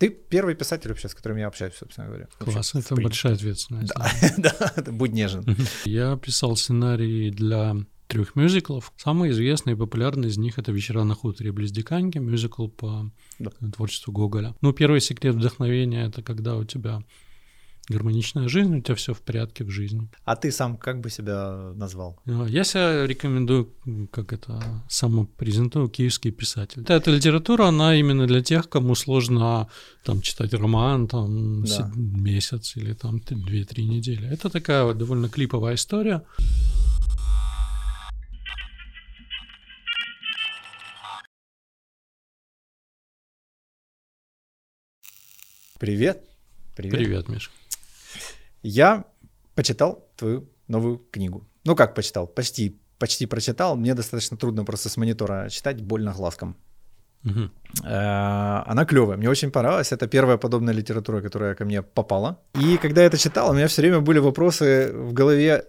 Ты первый писатель вообще, с которым я общаюсь, собственно говоря. Класс, это большая ответственность. Да, да, будь нежен. Я писал сценарий для трех мюзиклов. Самый известный и популярный из них это «Вечера на хуторе близ Диканьки», мюзикл по да. творчеству Гоголя. Ну, первый секрет вдохновения — это когда у тебя гармоничная жизнь, у тебя все в порядке в жизни. А ты сам как бы себя назвал? А, я себя рекомендую, как это, самопрезентую, киевский писатель. Эта литература, она именно для тех, кому сложно там читать роман там да. месяц или там 2-3 недели. Это такая вот довольно клиповая история. Привет. Привет. Привет, Миша. Я почитал твою новую книгу. Ну как почитал? Почти, почти прочитал. Мне достаточно трудно просто с монитора читать, больно глазком. Угу. Она клевая, мне очень понравилась. Это первая подобная литература, которая ко мне попала. И когда я это читал, у меня все время были вопросы в голове.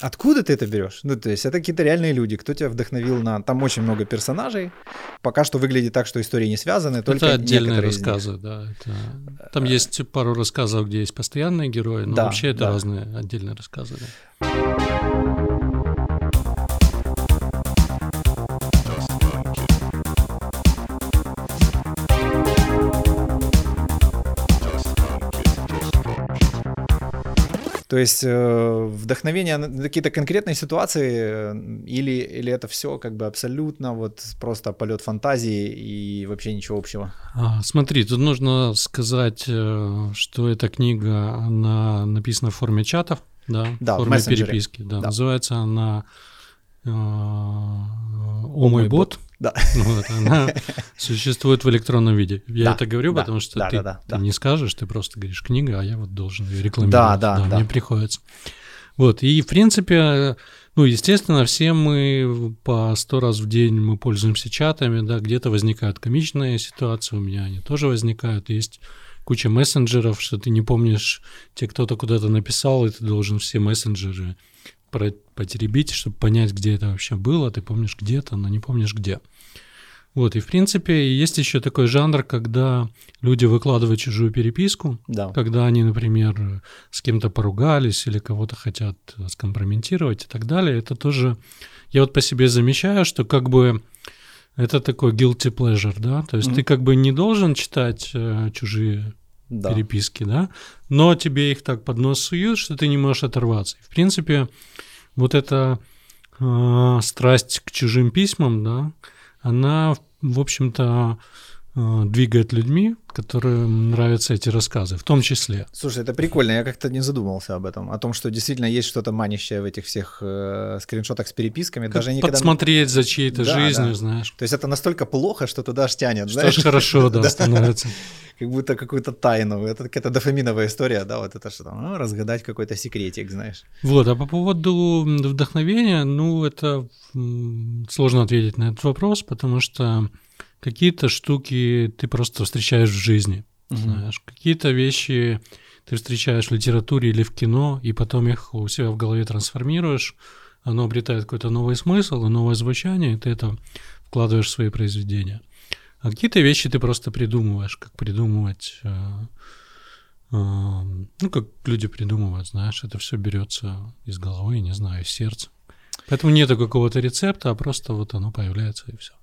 Э, Откуда ты это берешь? Ну, то есть это какие-то реальные люди. Кто тебя вдохновил на... Там очень много персонажей. Пока что выглядит так, что истории не связаны. Только это отдельные рассказы, да. Это... Там есть пару рассказов, где есть постоянные герои, но да, вообще это да. разные отдельные рассказы. Да. То есть э, вдохновение на какие-то конкретные ситуации э, или, или это все как бы абсолютно вот просто полет фантазии и вообще ничего общего? А, смотри, тут нужно сказать, э, что эта книга, она написана в форме чатов, да, да в форме переписки. Да. Да. Называется она «О мой бот». Да. Вот, она существует в электронном виде. Я да, это говорю, да, потому что да, ты, да, да, ты да. не скажешь, ты просто говоришь книга, а я вот должен ее рекламировать. Да, да, да. Мне приходится. Вот, и в принципе, ну, естественно, все мы по сто раз в день мы пользуемся чатами, да, где-то возникают комичные ситуации, у меня они тоже возникают, есть куча мессенджеров, что ты не помнишь, тебе кто-то куда-то написал, и ты должен все мессенджеры потеребить, чтобы понять, где это вообще было. Ты помнишь где-то, но не помнишь где. Вот, и в принципе есть еще такой жанр, когда люди выкладывают чужую переписку, да. когда они, например, с кем-то поругались или кого-то хотят скомпрометировать и так далее. Это тоже, я вот по себе замечаю, что как бы это такой guilty pleasure, да, то есть mm-hmm. ты как бы не должен читать э, чужие да. переписки, да, но тебе их так под нос суют, что ты не можешь оторваться. В принципе, вот эта э, страсть к чужим письмам, да, она, в общем-то, двигает людьми, которым нравятся эти рассказы, в том числе. Слушай, это прикольно, я как-то не задумывался об этом, о том, что действительно есть что-то манящее в этих всех э, скриншотах с переписками. Как даже никогда... Подсмотреть за чьей-то да, жизнью, да. знаешь. То есть это настолько плохо, что туда аж тянет, что знаешь? хорошо, да, становится. Как будто какую-то тайну, это какая-то дофаминовая история, да, вот это что там, ну, разгадать какой-то секретик, знаешь. Вот, а по поводу вдохновения, ну, это сложно ответить на этот вопрос, потому что какие-то штуки ты просто встречаешь в жизни, угу. знаешь, какие-то вещи ты встречаешь в литературе или в кино, и потом их у себя в голове трансформируешь, оно обретает какой-то новый смысл и новое звучание, и ты это вкладываешь в свои произведения. А какие-то вещи ты просто придумываешь, как придумывать, э, э, ну, как люди придумывают, знаешь, это все берется из головы, не знаю, из сердца. Поэтому нет какого-то рецепта, а просто вот оно появляется и все.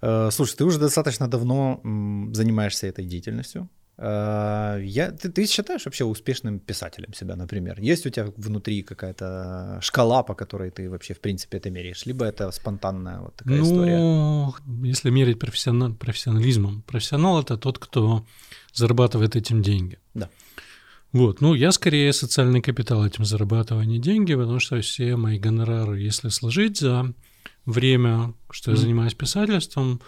Э, слушай, ты уже достаточно давно занимаешься этой деятельностью. Э, я, ты, ты считаешь вообще успешным писателем себя, например? Есть у тебя внутри какая-то шкала, по которой ты вообще в принципе это меряешь? Либо это спонтанная вот такая ну, история? если мерить профессионал, профессионализмом, профессионал это тот, кто зарабатывает этим деньги. Да. Вот, ну я скорее социальный капитал этим зарабатываю, а не деньги, потому что все мои гонорары, если сложить за время, что я занимаюсь писательством,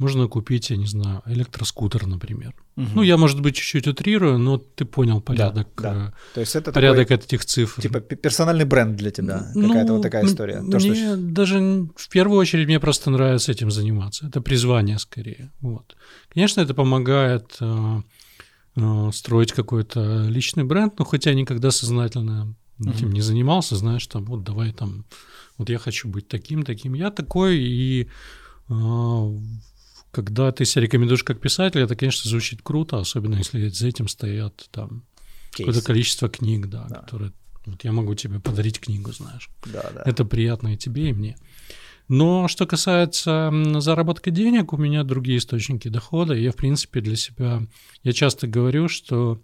можно купить, я не знаю, электроскутер, например. Угу. Ну, я, может быть, чуть-чуть утрирую, но ты понял порядок, да, да. Э, То есть это порядок такой, этих цифр. Типа персональный бренд для тебя, ну, какая-то вот такая история. То, мне что... даже в первую очередь мне просто нравится этим заниматься. Это призвание скорее. Вот. Конечно, это помогает э, э, строить какой-то личный бренд, но хотя никогда сознательно этим угу. не занимался, знаешь, там, вот давай там, вот я хочу быть таким, таким. Я такой, и э, когда ты себя рекомендуешь как писатель, это, конечно, звучит круто, особенно если за этим стоят там какое-то количество книг, да, да. которые вот я могу тебе подарить книгу, знаешь. Да, да. Это приятно и тебе, и мне. Но что касается заработка денег, у меня другие источники дохода. Я, в принципе, для себя... Я часто говорю, что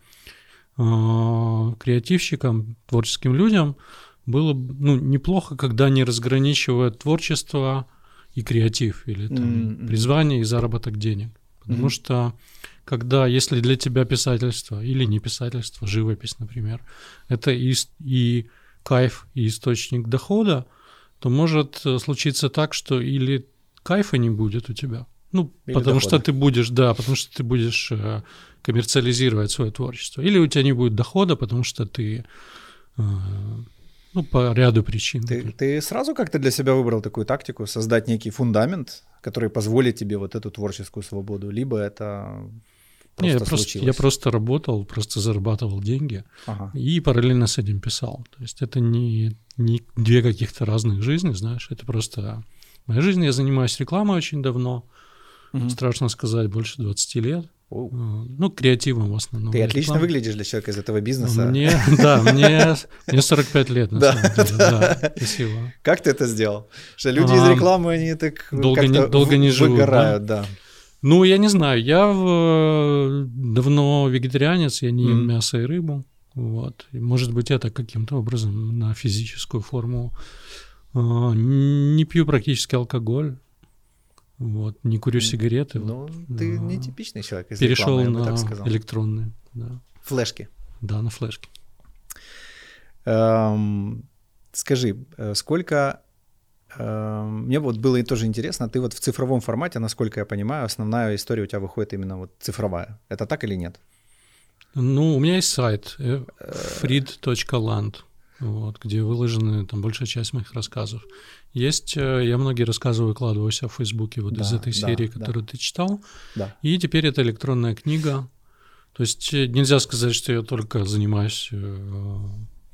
креативщикам, творческим людям было ну, неплохо, когда они разграничивают творчество и креатив, или там, mm-hmm. призвание и заработок денег. Потому mm-hmm. что когда, если для тебя писательство или не писательство, живопись, например, это и, и кайф, и источник дохода, то может э, случиться так, что или кайфа не будет у тебя, ну, или потому дохода. что ты будешь, да, потому что ты будешь э, коммерциализировать свое творчество, или у тебя не будет дохода, потому что ты э, ну, по ряду причин. Ты, ты сразу как-то для себя выбрал такую тактику, создать некий фундамент, который позволит тебе вот эту творческую свободу, либо это просто Нет, я, просто, я просто работал, просто зарабатывал деньги ага. и параллельно с этим писал. То есть это не, не две каких-то разных жизни, знаешь, это просто моя жизнь. Я занимаюсь рекламой очень давно, угу. страшно сказать, больше 20 лет. Оу. Э, ну, креативом в основном. Ты отлично реклама. выглядишь для человека из этого бизнеса. Мне, да, мне, мне 45 лет, на самом деле. Да, спасибо. Как ты это сделал? Что люди из рекламы, они так долго не, долго не живут, выгорают, да. да. Ну, я не знаю, я в... давно вегетарианец, я не ем mm. мясо и рыбу. Вот. И, может быть, это каким-то образом на физическую форму. А, не пью практически алкоголь. Вот, не курю сигареты. Ну, вот. ты не типичный человек из Перешел рекламы, на электронные. Да. Флешки. Да, на флешки. Эм, скажи, э, сколько Эм, мне вот было тоже интересно, ты вот в цифровом формате, насколько я понимаю, основная история у тебя выходит именно вот цифровая. Это так или нет? Ну, у меня есть сайт э, freed.land, вот, где выложены там большая часть моих рассказов. Есть, э, я многие рассказы выкладываю себя в Фейсбуке вот да, из этой да, серии, которую да. ты читал. Да. И теперь это электронная книга. То есть э, нельзя сказать, что я только занимаюсь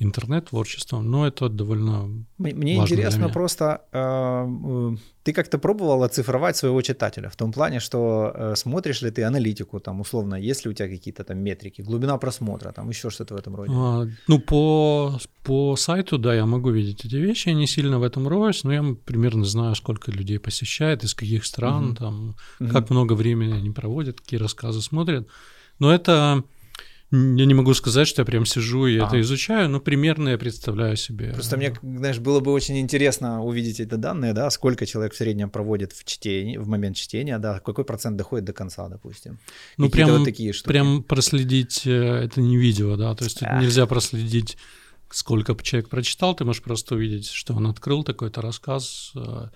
интернет-творчеством, но это довольно Мне интересно просто, э, ты как-то пробовал оцифровать своего читателя в том плане, что э, смотришь ли ты аналитику, там, условно, есть ли у тебя какие-то там метрики, глубина просмотра, там, еще что-то в этом роде? А, ну, по, по сайту, да, я могу видеть эти вещи, я не сильно в этом роюсь, но я примерно знаю, сколько людей посещает, из каких стран, угу. там, угу. как много времени они проводят, какие рассказы смотрят. Но это я не могу сказать, что я прям сижу и а. это изучаю, но примерно я представляю себе. Просто мне, знаешь, было бы очень интересно увидеть эти данные, да, сколько человек в среднем проводит в чтении, в момент чтения, да, какой процент доходит до конца, допустим. Ну, прям, вот такие штуки. прям проследить э, это не видео, да, то есть нельзя проследить сколько человек прочитал, ты можешь просто увидеть, что он открыл такой-то рассказ, э,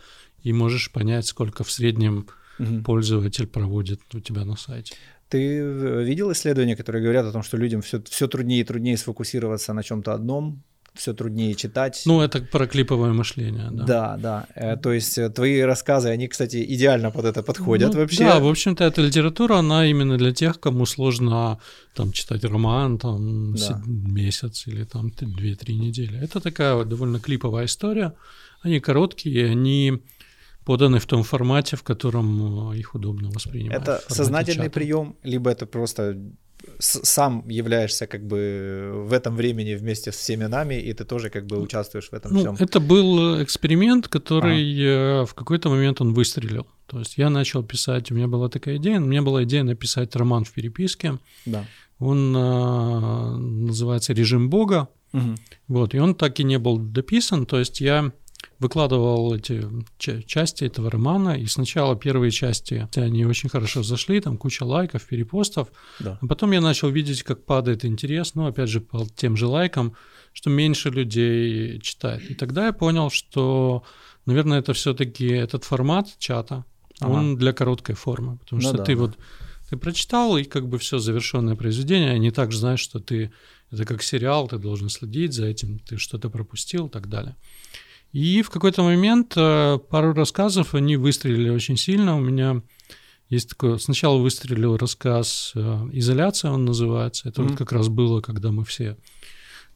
и можешь понять, сколько в среднем угу. пользователь проводит у тебя на сайте. Ты видел исследования, которые говорят о том, что людям все, все труднее и труднее сфокусироваться на чем-то одном, все труднее читать. Ну, это про клиповое мышление, да. Да, да. Э, то есть э, твои рассказы, они, кстати, идеально под это подходят ну, вообще. Да, в общем-то, эта литература, она именно для тех, кому сложно там читать роман там да. месяц или там 2-3 недели. Это такая вот довольно клиповая история. Они короткие, они поданы в том формате, в котором э, их удобно воспринимать. Это сознательный чата. прием, либо это просто сам являешься как бы в этом времени вместе с всеми нами, и ты тоже как бы участвуешь в этом ну, всем. Это был эксперимент, который а. в какой-то момент он выстрелил. То есть я начал писать, у меня была такая идея, у меня была идея написать роман в переписке. Да. Он а, называется «Режим Бога». Угу. Вот, и он так и не был дописан, то есть я выкладывал эти части этого романа, и сначала первые части, они очень хорошо зашли, там куча лайков, перепостов, да. а потом я начал видеть, как падает интерес, ну, опять же, по тем же лайкам, что меньше людей читает. И тогда я понял, что, наверное, это все-таки этот формат чата, ага. он для короткой формы, потому ну, что да, ты да. вот ты прочитал, и как бы все завершенное произведение, а не так же знаешь, что ты это как сериал, ты должен следить за этим, ты что-то пропустил и так далее. И в какой-то момент э, пару рассказов, они выстрелили очень сильно. У меня есть такое... Сначала выстрелил рассказ э, «Изоляция» он называется. Это mm-hmm. вот как раз было, когда мы все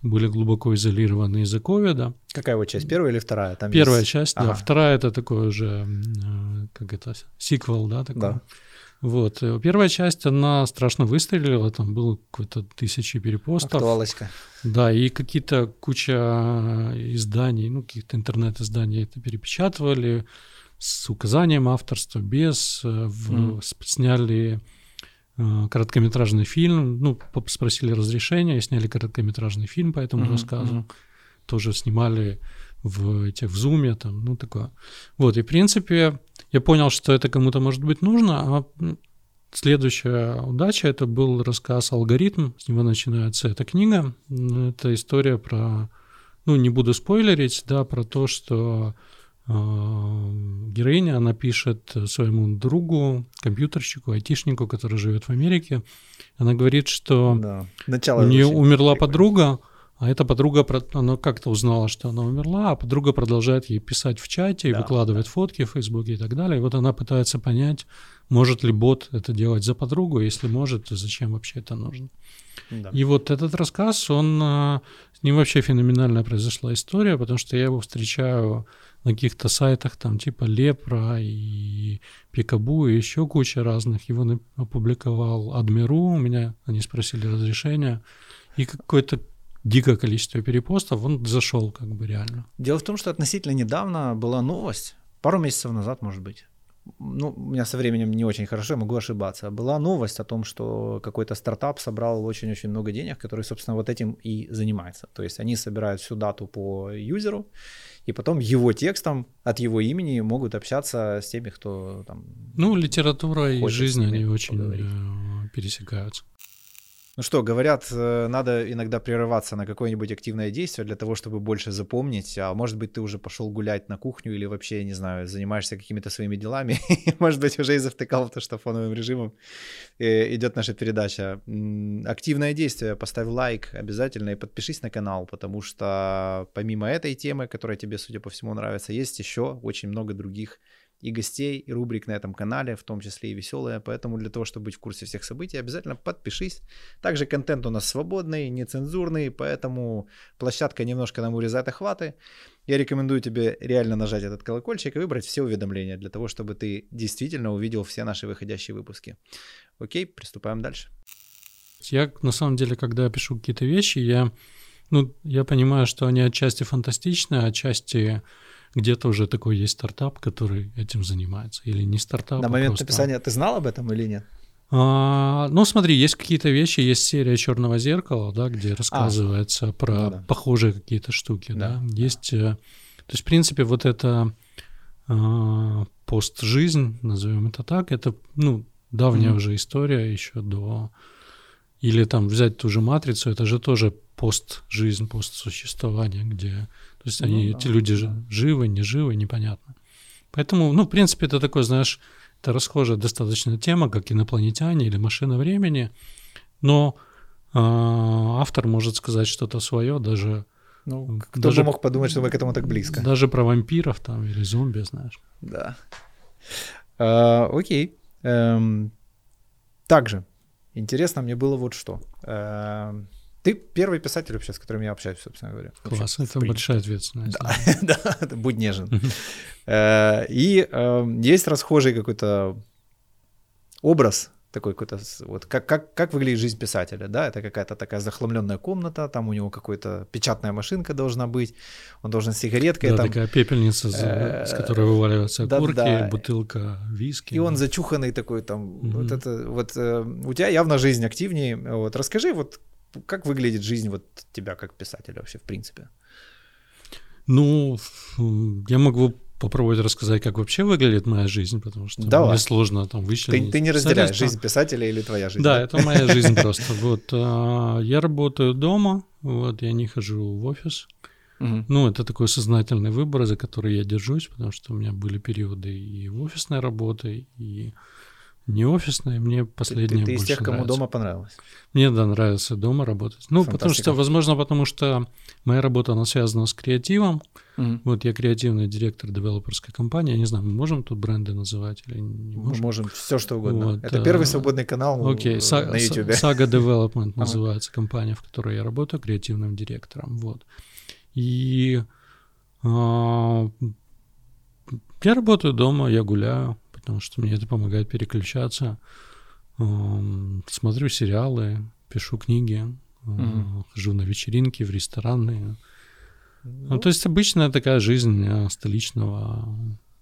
были глубоко изолированы из-за ковида. Какая его часть, первая или вторая? Там Первая есть... часть, ага. да. Вторая — это такое уже э, как это, сиквел, да, такой. Да. Вот. Э, первая часть, она страшно выстрелила, там было какое-то тысячи перепостов. Актуалочка. Да, и какие-то куча изданий, ну, каких-то интернет-изданий это перепечатывали с указанием авторства, без, э, в, mm. сняли э, короткометражный фильм, ну, спросили разрешения, и сняли короткометражный фильм по этому mm-hmm. рассказу. Mm-hmm. Тоже снимали в этих в зуме там, ну такое. Вот, и в принципе я понял, что это кому-то может быть нужно, а следующая удача это был рассказ «Алгоритм», с него начинается эта книга. Это история про, ну не буду спойлерить, да, про то, что э, героиня, она пишет своему другу, компьютерщику, айтишнику, который живет в Америке, она говорит, что да. Начало у нее умерла подруга, а эта подруга, она как-то узнала, что она умерла, а подруга продолжает ей писать в чате, да, выкладывает да. фотки в Фейсбуке и так далее. И вот она пытается понять, может ли бот это делать за подругу, если может, то зачем вообще это нужно. Да. И вот этот рассказ, он, а, с ним вообще феноменальная произошла история, потому что я его встречаю на каких-то сайтах, там типа Лепра и Пикабу и еще куча разных. Его опубликовал Адмиру, у меня они спросили разрешения. И какой-то дикое количество перепостов, он зашел как бы реально. Дело в том, что относительно недавно была новость, пару месяцев назад, может быть, ну, у меня со временем не очень хорошо, могу ошибаться. Была новость о том, что какой-то стартап собрал очень-очень много денег, который, собственно, вот этим и занимается. То есть они собирают всю дату по юзеру, и потом его текстом от его имени могут общаться с теми, кто там... Ну, литература и жизнь, они очень поговорить. Э, пересекаются. Ну что, говорят, э, надо иногда прерываться на какое-нибудь активное действие для того, чтобы больше запомнить. А может быть, ты уже пошел гулять на кухню или вообще, я не знаю, занимаешься какими-то своими делами. может быть, уже и завтыкал то, что фоновым режимом э, идет наша передача. Активное действие. Поставь лайк обязательно и подпишись на канал, потому что помимо этой темы, которая тебе, судя по всему, нравится, есть еще очень много других и гостей, и рубрик на этом канале, в том числе и веселые. Поэтому для того, чтобы быть в курсе всех событий, обязательно подпишись. Также контент у нас свободный, нецензурный, поэтому площадка немножко нам урезает охваты. Я рекомендую тебе реально нажать этот колокольчик и выбрать все уведомления для того, чтобы ты действительно увидел все наши выходящие выпуски. Окей, приступаем дальше. Я, на самом деле, когда пишу какие-то вещи, я, ну, я понимаю, что они отчасти фантастичные, отчасти где-то уже такой есть стартап, который этим занимается. Или не стартап. На а момент просто... написания ты знал об этом или нет? А, ну, смотри, есть какие-то вещи, есть серия Черного зеркала, да, где рассказывается а, про ну, да. похожие какие-то штуки, да. да. Есть, э, то есть, в принципе, вот это а, пост-жизнь, назовем это так, это, ну, давняя mm-hmm. уже история еще до... Или там взять ту же матрицу, это же тоже пост-жизнь, пост-существование, где то есть они, ну, да, эти люди да. живы, не живы, непонятно. Поэтому, ну, в принципе, это такой, знаешь, это расхожая достаточно тема, как инопланетяне или машина времени, но э, автор может сказать что-то свое, даже... Ну, кто даже, бы мог подумать, что мы к этому так близко. Даже про вампиров там или зомби, знаешь. Да. А, окей. Эм, также интересно мне было вот что. Эм, ты первый писатель вообще, с которым я общаюсь, собственно говоря. Класс, вообще, это большая ответственность. Да, да, будь нежен. Э, и эм, есть расхожий какой-то образ такой какой-то, вот как, как, как выглядит жизнь писателя, да, это какая-то такая захламленная комната, там у него какая-то печатная машинка должна быть, он должен с сигареткой. Да, там, такая пепельница, э, с которой вываливаются окурки, бутылка виски. И он зачуханный такой там, вот это, вот э, у тебя явно жизнь активнее, вот расскажи, вот как выглядит жизнь вот тебя как писателя вообще в принципе? Ну, я могу попробовать рассказать, как вообще выглядит моя жизнь, потому что Давай. мне сложно там вычленить. Ты, ты не разделяешь жизнь писателя или твоя жизнь? Да, да? это моя жизнь просто. Вот а, я работаю дома, вот я не хожу в офис. Угу. Ну, это такой сознательный выбор, за который я держусь, потому что у меня были периоды и офисной работы, и не офисная, мне последняя Ты, ты, ты из тех, кому нравится. дома понравилось? Мне, да, нравится дома работать. Ну, Фантастика. потому что, возможно, потому что моя работа, она связана с креативом. Угу. Вот я креативный директор девелоперской компании. Я не знаю, мы можем тут бренды называть или не можем? Мы можем все, что угодно. Вот, Это первый свободный канал okay. на YouTube. Saga Development называется компания, в которой я работаю креативным директором. Вот. И а, я работаю дома, я гуляю, потому что мне это помогает переключаться. Смотрю сериалы, пишу книги, угу. хожу на вечеринки, в рестораны. Ну, ну, то есть обычная такая жизнь э, столичного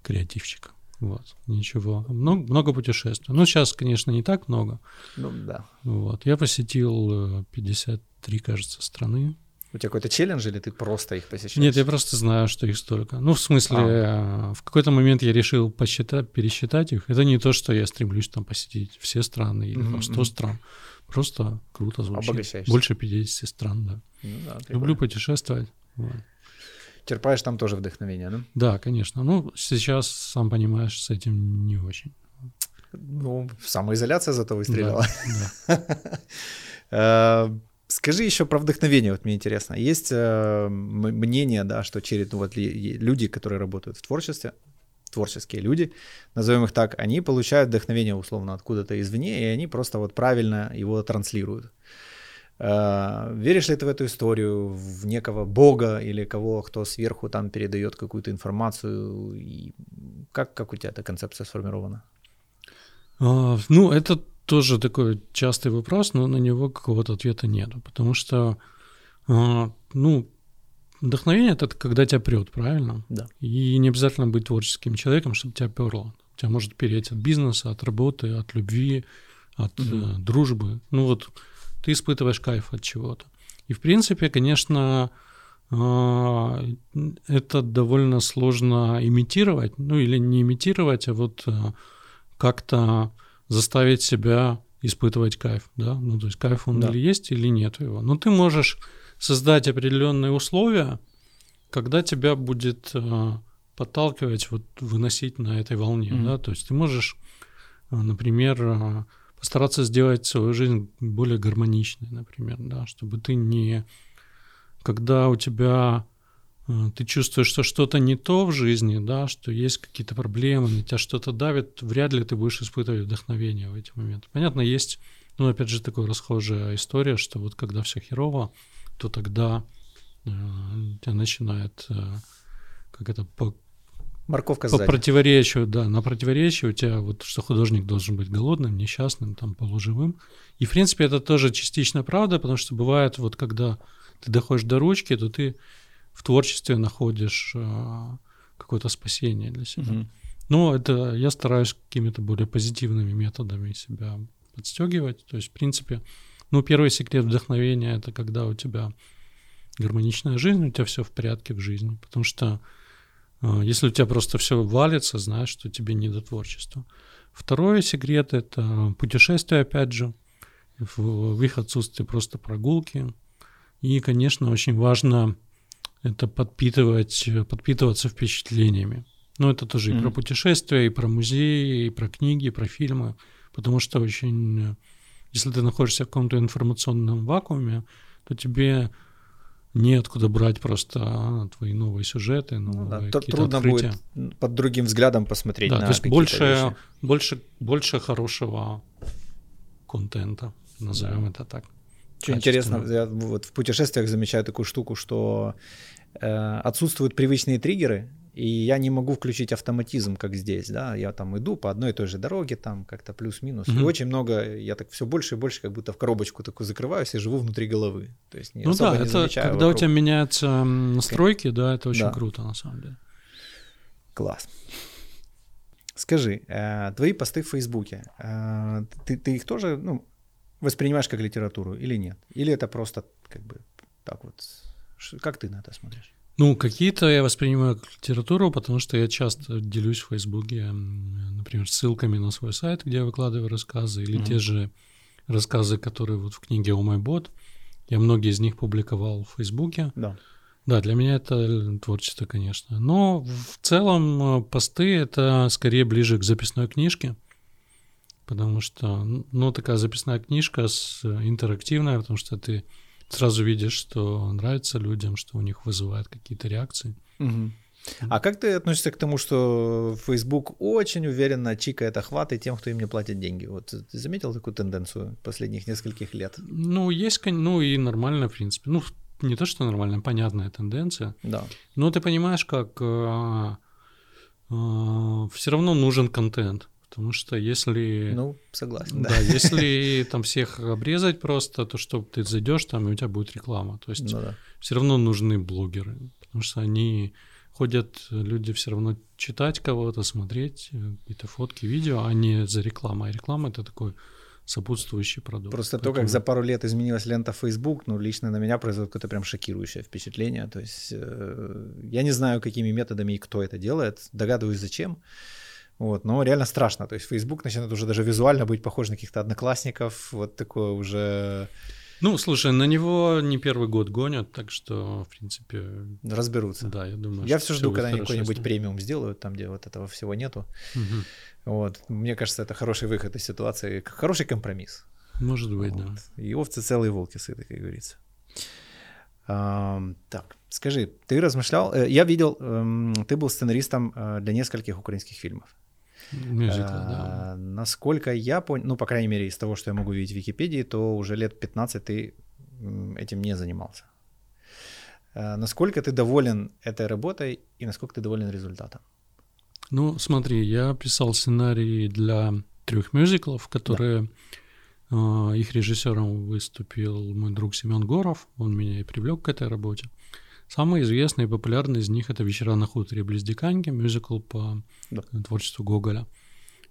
креативщика. Вот, ничего. Много, много путешествий. Ну, сейчас, конечно, не так много. Ну, да. Вот. Я посетил 53, э, кажется, страны. У тебя какой-то челлендж или ты просто их посещаешь? Нет, я просто знаю, что их столько. Ну, в смысле, а. в какой-то момент я решил посчитать, пересчитать их. Это не то, что я стремлюсь там посетить все страны или mm-hmm. там 100 стран. Просто круто звучит. Больше 50 стран, да. Ну, да Люблю путешествовать. Вот. Черпаешь там тоже вдохновение, да? Да, конечно. Ну, сейчас, сам понимаешь, с этим не очень. Ну, самоизоляция зато выстрелила. Да, да. Скажи еще про вдохновение, вот мне интересно. Есть э, мнение, да, что через ну, вот, люди, которые работают в творчестве, творческие люди, назовем их так, они получают вдохновение условно откуда-то извне, и они просто вот правильно его транслируют. Э, веришь ли ты в эту историю, в некого бога или кого, кто сверху там передает какую-то информацию? И как, как у тебя эта концепция сформирована? А, ну, это тоже такой частый вопрос, но на него какого-то ответа нет. Потому что, а, ну, вдохновение это когда тебя прет, правильно? Да. И не обязательно быть творческим человеком, чтобы тебя перло. Тебя может переть от бизнеса, от работы, от любви, от угу. э, дружбы. Ну вот ты испытываешь кайф от чего-то. И, в принципе, конечно, а, это довольно сложно имитировать, ну или не имитировать, а вот а, как-то заставить себя испытывать кайф, да, ну то есть кайф он да. или есть, или нет его. Но ты можешь создать определенные условия, когда тебя будет а, подталкивать, вот выносить на этой волне, mm-hmm. да, то есть ты можешь, например, постараться сделать свою жизнь более гармоничной, например, да, чтобы ты не, когда у тебя э, ты чувствуешь, что что-то не то в жизни, да, что есть какие-то проблемы, на тебя что-то давит, вряд ли ты будешь испытывать вдохновение в эти моменты. Понятно, есть, ну, опять же, такая расхожая история, что вот когда все херово, то тогда э, тебя начинает, э, как это, по, Морковка сзади. По противоречию, да, на противоречие у тебя вот, что художник должен быть голодным, несчастным, там, полуживым. И, в принципе, это тоже частично правда, потому что бывает, вот когда ты доходишь до ручки, то ты в творчестве находишь э, какое-то спасение для себя. Угу. Но это я стараюсь какими-то более позитивными методами себя подстегивать. То есть, в принципе, ну, первый секрет вдохновения это когда у тебя гармоничная жизнь, у тебя все в порядке в жизни. Потому что а, если у тебя просто все валится, знаешь, что тебе не до творчества. Второй секрет — это путешествие, опять же. В, в их отсутствии просто прогулки. И, конечно, очень важно это подпитывать, подпитываться впечатлениями. Но это тоже mm-hmm. и про путешествия, и про музеи, и про книги, и про фильмы. Потому что очень... Если ты находишься в каком-то информационном вакууме, то тебе неоткуда брать просто а, твои новые сюжеты, новые ну, да, трудно открытия. будет под другим взглядом посмотреть да, на то есть больше, вещи. больше, больше хорошего контента, назовем да. это так. Что интересно, я вот в путешествиях замечаю такую штуку, что э, отсутствуют привычные триггеры, и я не могу включить автоматизм, как здесь, да, я там иду по одной и той же дороге, там как-то плюс-минус, mm-hmm. и очень много, я так все больше и больше как будто в коробочку такую закрываюсь и живу внутри головы, то есть не Ну да, не это когда вокруг. у тебя меняются настройки, да, это очень да. круто на самом деле. Класс. Скажи, э, твои посты в Фейсбуке, э, ты, ты их тоже ну, воспринимаешь как литературу или нет? Или это просто как бы так вот, как ты на это смотришь? Ну, какие-то я воспринимаю как литературу, потому что я часто делюсь в Фейсбуке, например, ссылками на свой сайт, где я выкладываю рассказы, или mm-hmm. те же рассказы, которые вот в книге «О мой бот». Я многие из них публиковал в Фейсбуке. Да. Да, для меня это творчество, конечно. Но в целом э, посты — это скорее ближе к записной книжке, потому что, ну, такая записная книжка с, э, интерактивная, потому что ты сразу видишь, что нравится людям, что у них вызывает какие-то реакции. Угу. А как ты относишься к тому, что Facebook очень уверенно чикает охваты тем, кто им не платит деньги? Вот ты заметил такую тенденцию последних нескольких лет? Ну, есть, ну и нормально, в принципе. Ну, не то, что нормально, понятная тенденция. Да. Но ты понимаешь, как... А, э, все равно нужен контент. Потому что если... Ну, согласен, да. Да, если там всех обрезать просто, то что ты зайдешь там, и у тебя будет реклама. То есть ну, да. все равно нужны блогеры, потому что они ходят, люди все равно читать кого-то, смотреть э, какие-то фотки, видео, а не за рекламой. А реклама — это такой сопутствующий продукт. Просто Поэтому... то, как за пару лет изменилась лента Facebook, ну, лично на меня производит какое-то прям шокирующее впечатление. То есть э, я не знаю, какими методами и кто это делает, догадываюсь, зачем. Вот, но реально страшно. То есть Facebook начинает уже даже визуально быть похож на каких-то одноклассников. Вот такое уже... Ну, слушай, на него не первый год гонят, так что, в принципе... Разберутся. Да, я думаю. Я все жду, когда они какой-нибудь премиум сделают, там, где вот этого всего нету. Угу. Вот. Мне кажется, это хороший выход из ситуации, хороший компромисс. Может быть, вот. да. И овцы целые, волки сыты, как говорится. Так, скажи, ты размышлял? Э, я видел, эм, ты был сценаристом э, для нескольких украинских фильмов. Мюзикл, да. А, насколько я понял, ну, по крайней мере, из того, что я могу видеть в Википедии, то уже лет 15 ты этим не занимался. А, насколько ты доволен этой работой и насколько ты доволен результатом? Ну, смотри, я писал сценарий для трех мюзиклов, которые да. их режиссером выступил мой друг Семен Горов. Он меня и привлек к этой работе. Самый известный и популярный из них это «Вечера на хуторе близ Диканьки», мюзикл по да. творчеству Гоголя.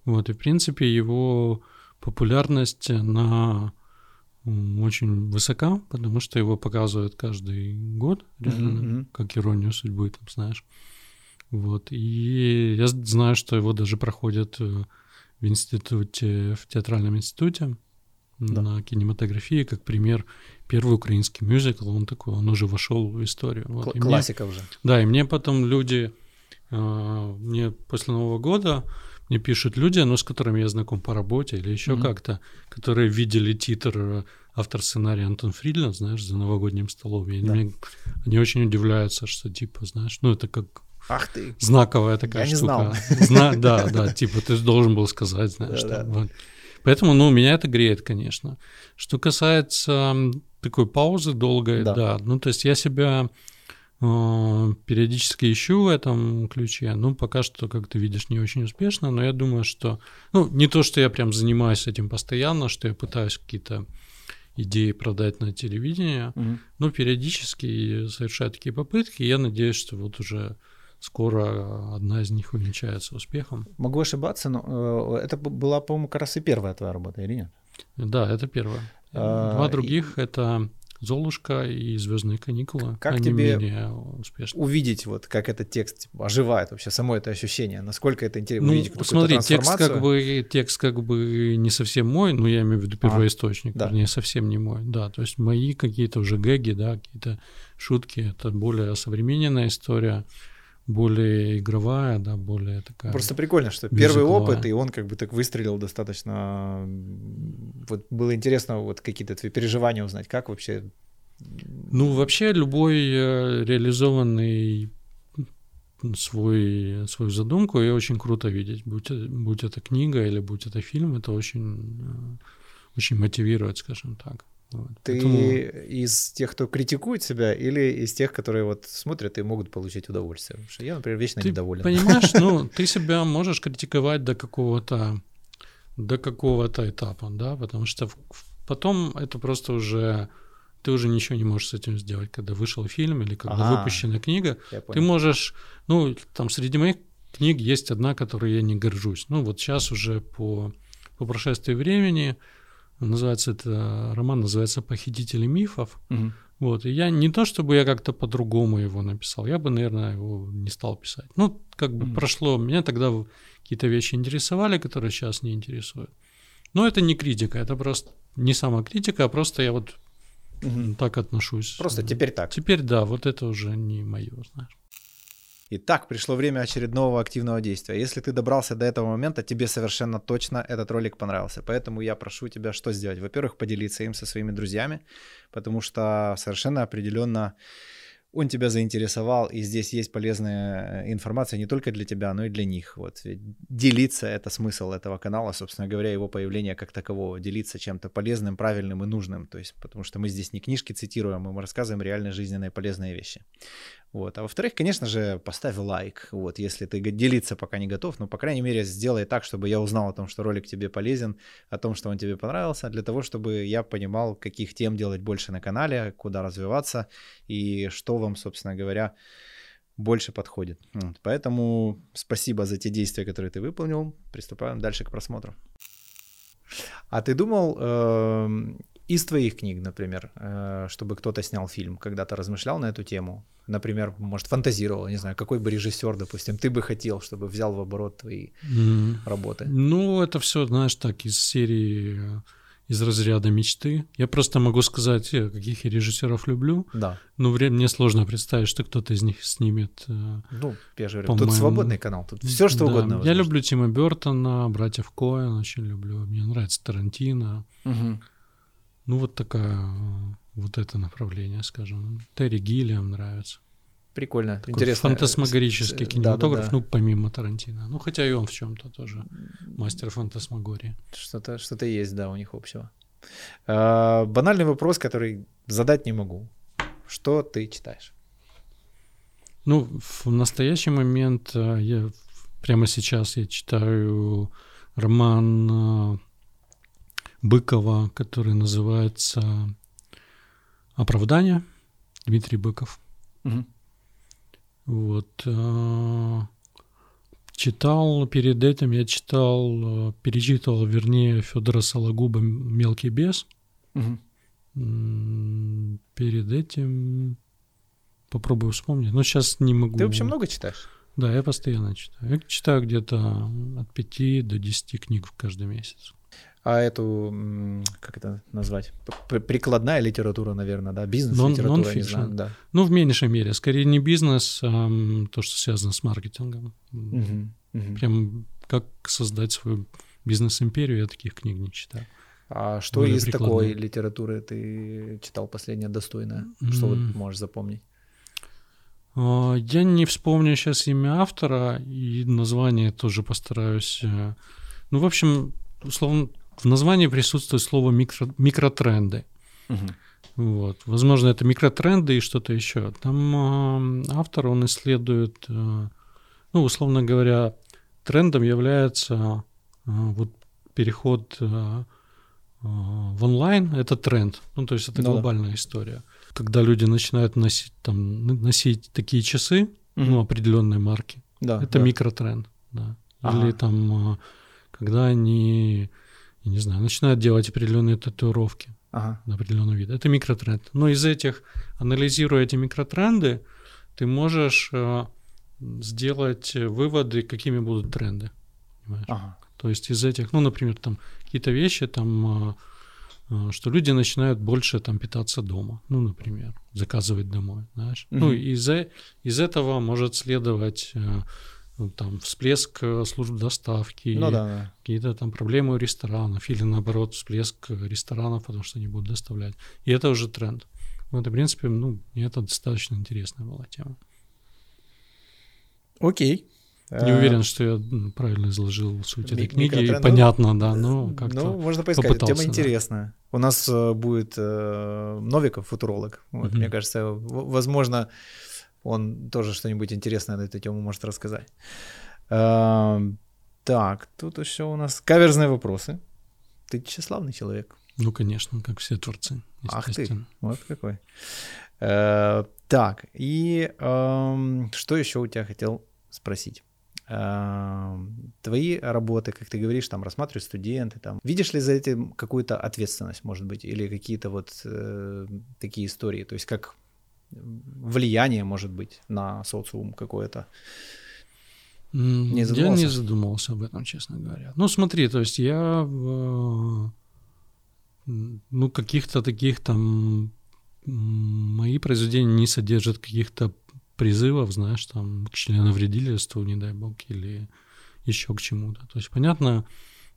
Вот, и, в принципе, его популярность, на очень высока, потому что его показывают каждый год, реально, mm-hmm. как иронию судьбы, там, знаешь. Вот, и я знаю, что его даже проходят э, в институте, в театральном институте да. на кинематографии, как пример первый украинский мюзикл, он такой, он уже вошел в историю. Вот. Кл- классика мне, уже. Да, и мне потом люди, э, мне после Нового года мне пишут люди, ну, с которыми я знаком по работе или еще mm-hmm. как-то, которые видели титр э, автор сценария Антон Фридлин, знаешь, за новогодним столом. И да. они, они очень удивляются, что типа, знаешь, ну это как Ах ты. Знаковая такая я штука. Не знал. Зна- да, да, типа ты должен был сказать, знаешь, да, что, да. Вот. Поэтому, ну, меня это греет, конечно. Что касается такой паузы долгой, да, да ну, то есть я себя э, периодически ищу в этом ключе, ну, пока что, как ты видишь, не очень успешно, но я думаю, что, ну, не то, что я прям занимаюсь этим постоянно, что я пытаюсь какие-то идеи продать на телевидение, угу. но периодически совершаю такие попытки, и я надеюсь, что вот уже скоро одна из них увенчается успехом. Могу ошибаться, но э, это была, по-моему, как раз и первая твоя работа, или нет? Да, это первая. А, Два других и... это Золушка и Звездные каникулы. Как Они тебе менее успешны. увидеть, вот как этот текст типа, оживает вообще, само это ощущение? Насколько это интересно? Ну, увидеть смотри, текст как, бы, текст как бы не совсем мой, но я имею в виду первоисточник, а, да. вернее, совсем не мой. Да, то есть мои какие-то уже гэги, да, какие-то шутки, это более современная история более игровая, да, более такая. Просто прикольно, что первый опыт, и он как бы так выстрелил достаточно. Вот было интересно вот какие-то твои переживания узнать, как вообще. Ну вообще любой э, реализованный свой, свою задумку, и очень круто видеть. Будь, будь это книга или будь это фильм, это очень, э, очень мотивирует, скажем так. Вот. Ты Поэтому... из тех, кто критикует себя, или из тех, которые вот смотрят и могут получить удовольствие? Потому что я, например, вечно ты недоволен. Понимаешь, ну, ты себя можешь критиковать до какого-то до какого-то этапа, да, потому что потом это просто уже ты уже ничего не можешь с этим сделать, когда вышел фильм или когда выпущена книга, ты можешь, ну, там среди моих книг есть одна, которой я не горжусь. Ну, вот сейчас уже по по прошествии времени Называется это роман называется "Похитители мифов". Угу. Вот и я не то чтобы я как-то по-другому его написал, я бы, наверное, его не стал писать. Ну, как бы угу. прошло, меня тогда какие-то вещи интересовали, которые сейчас не интересуют. Но это не критика, это просто не самокритика, а просто я вот угу. так отношусь. Просто теперь так. Теперь да, вот это уже не мое, знаешь. Итак, пришло время очередного активного действия. Если ты добрался до этого момента, тебе совершенно точно этот ролик понравился. Поэтому я прошу тебя что сделать? Во-первых, поделиться им со своими друзьями, потому что совершенно определенно он тебя заинтересовал, и здесь есть полезная э, информация не только для тебя, но и для них. Вот делиться это смысл этого канала, собственно говоря, его появление как такового, делиться чем-то полезным, правильным и нужным. То есть, потому что мы здесь не книжки цитируем, мы рассказываем реально жизненные полезные вещи. Вот. А во-вторых, конечно же, поставь лайк, вот, если ты делиться пока не готов, но, по крайней мере, сделай так, чтобы я узнал о том, что ролик тебе полезен, о том, что он тебе понравился, для того, чтобы я понимал, каких тем делать больше на канале, куда развиваться и что вам, собственно говоря, больше подходит. Вот. Поэтому спасибо за те действия, которые ты выполнил. Приступаем дальше к просмотру. А ты думал, э, из твоих книг, например, э, чтобы кто-то снял фильм, когда-то размышлял на эту тему? Например, может, фантазировал, не знаю, какой бы режиссер, допустим, ты бы хотел, чтобы взял в оборот твои mm. работы? Ну, это все, знаешь, так, из серии э, из разряда мечты. Я просто могу сказать, э, каких я режиссеров люблю. Да. Но мне сложно представить, что кто-то из них снимет. Ну, я же говорю, тут свободный канал, тут все что да. угодно. Возможно. Я люблю Тима Бертона, братьев Коэн очень люблю. Мне нравится Тарантино. Угу. Ну, вот такая, вот это направление, скажем. Терри Гиллиам нравится. Прикольно, Такой интересно. Фантасмагорический кинематограф, да, да, да. ну, помимо Тарантино. Ну, хотя и он в чем-то тоже мастер фантасмагории. Что-то что есть, да, у них общего. А, банальный вопрос, который задать не могу. Что ты читаешь? Ну, в настоящий момент а, я прямо сейчас я читаю роман а, Быкова, который называется «Оправдание». Дмитрий Быков. Угу. Вот. Э, читал перед этим, я читал, э, перечитывал, вернее, Федора Сологуба «Мелкий бес». Угу. Перед этим попробую вспомнить. Но сейчас не могу. Ты вообще много читаешь? Да, я постоянно читаю. Я читаю где-то от 5 до 10 книг в каждый месяц а эту, как это назвать, прикладная литература, наверное, да, бизнес-литература, не знаю, да. Ну, в меньшей мере, скорее не бизнес, а то, что связано с маркетингом. Угу, угу. Прям как создать свою бизнес-империю, я таких книг не читаю. А что Более из прикладные. такой литературы ты читал последнее достойное? Mm-hmm. Что вот можешь запомнить? А, я не вспомню сейчас имя автора, и название тоже постараюсь. Э, ну, в общем, условно, в названии присутствует слово микро, микротренды. Угу. Вот. Возможно, это микротренды и что-то еще. Там э, автор, он исследует, э, ну, условно говоря, трендом является э, вот переход э, в онлайн, это тренд. Ну, то есть это ну, глобальная да. история. Когда люди начинают носить, там, носить такие часы, угу. ну, определенной марки, да, это да. микротренд. Да. Ага. Или там, когда они я не знаю, начинают делать определенные татуировки ага. на определенный вид. Это микротренд. Но из этих, анализируя эти микротренды, ты можешь э, сделать выводы, какими будут тренды. Ага. То есть из этих, ну, например, там какие-то вещи, там, э, э, что люди начинают больше там питаться дома, ну, например, заказывать домой, знаешь. Угу. Ну, из, из этого может следовать там всплеск э, служб доставки, ну, да, да. какие-то там проблемы у ресторанов, или наоборот всплеск ресторанов, потому что они будут доставлять. И это уже тренд. Ну, это, в принципе, ну, мне это достаточно интересная была тема. Окей. Не уверен, что я ну, правильно изложил суть этой книги. И понятно, да, но как-то Ну, можно поискать. Тема да. интересная. У нас э, будет э, Новиков, футуролог. Вот, угу. Мне кажется, возможно, он тоже что-нибудь интересное на эту тему может рассказать. Так, тут еще у нас каверзные вопросы. Ты тщеславный человек. Ну, конечно, как все творцы. Ах ты, вот какой. Э, так, и что еще у тебя хотел спросить? твои работы, как ты говоришь, там рассматривают студенты, там видишь ли за этим какую-то ответственность, может быть, или какие-то вот э, такие истории, то есть как влияние, может быть, на социум какое-то? Не я не задумывался об этом, честно говоря. Ну, смотри, то есть я ну, каких-то таких там мои произведения не содержат каких-то призывов, знаешь, там, к членовредительству, не дай бог, или еще к чему-то. То есть, понятно,